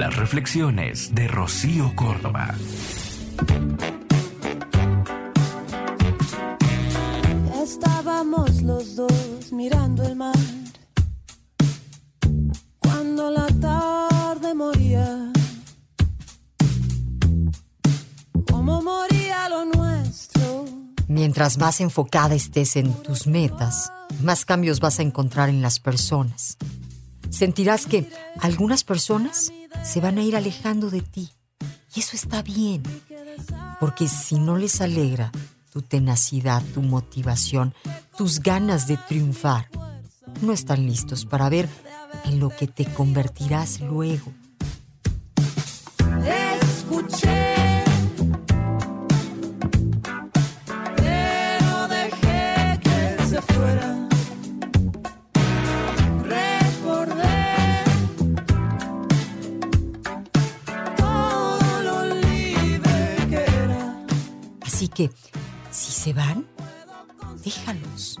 Las reflexiones de Rocío Córdoba. Estábamos los dos mirando el mar cuando la tarde moría. Como moría lo nuestro. Mientras más enfocada estés en tus metas, más cambios vas a encontrar en las personas. Sentirás que algunas personas se van a ir alejando de ti. Y eso está bien, porque si no les alegra tu tenacidad, tu motivación, tus ganas de triunfar, no están listos para ver en lo que te convertirás luego. Escuché. Pero dejé que se fuera. Así que, si se van, déjalos.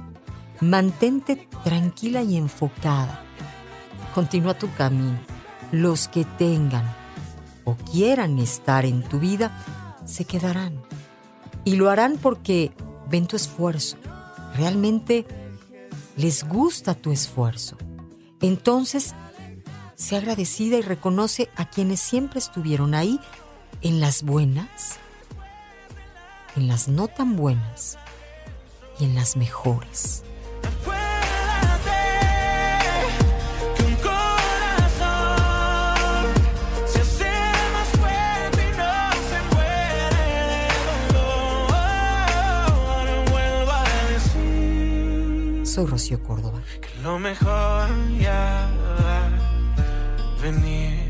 Mantente tranquila y enfocada. Continúa tu camino. Los que tengan o quieran estar en tu vida, se quedarán. Y lo harán porque ven tu esfuerzo. Realmente les gusta tu esfuerzo. Entonces, sé agradecida y reconoce a quienes siempre estuvieron ahí en las buenas en las no tan buenas y en las mejores. Soy Rocío Córdoba. que lo mejor ya va a venir.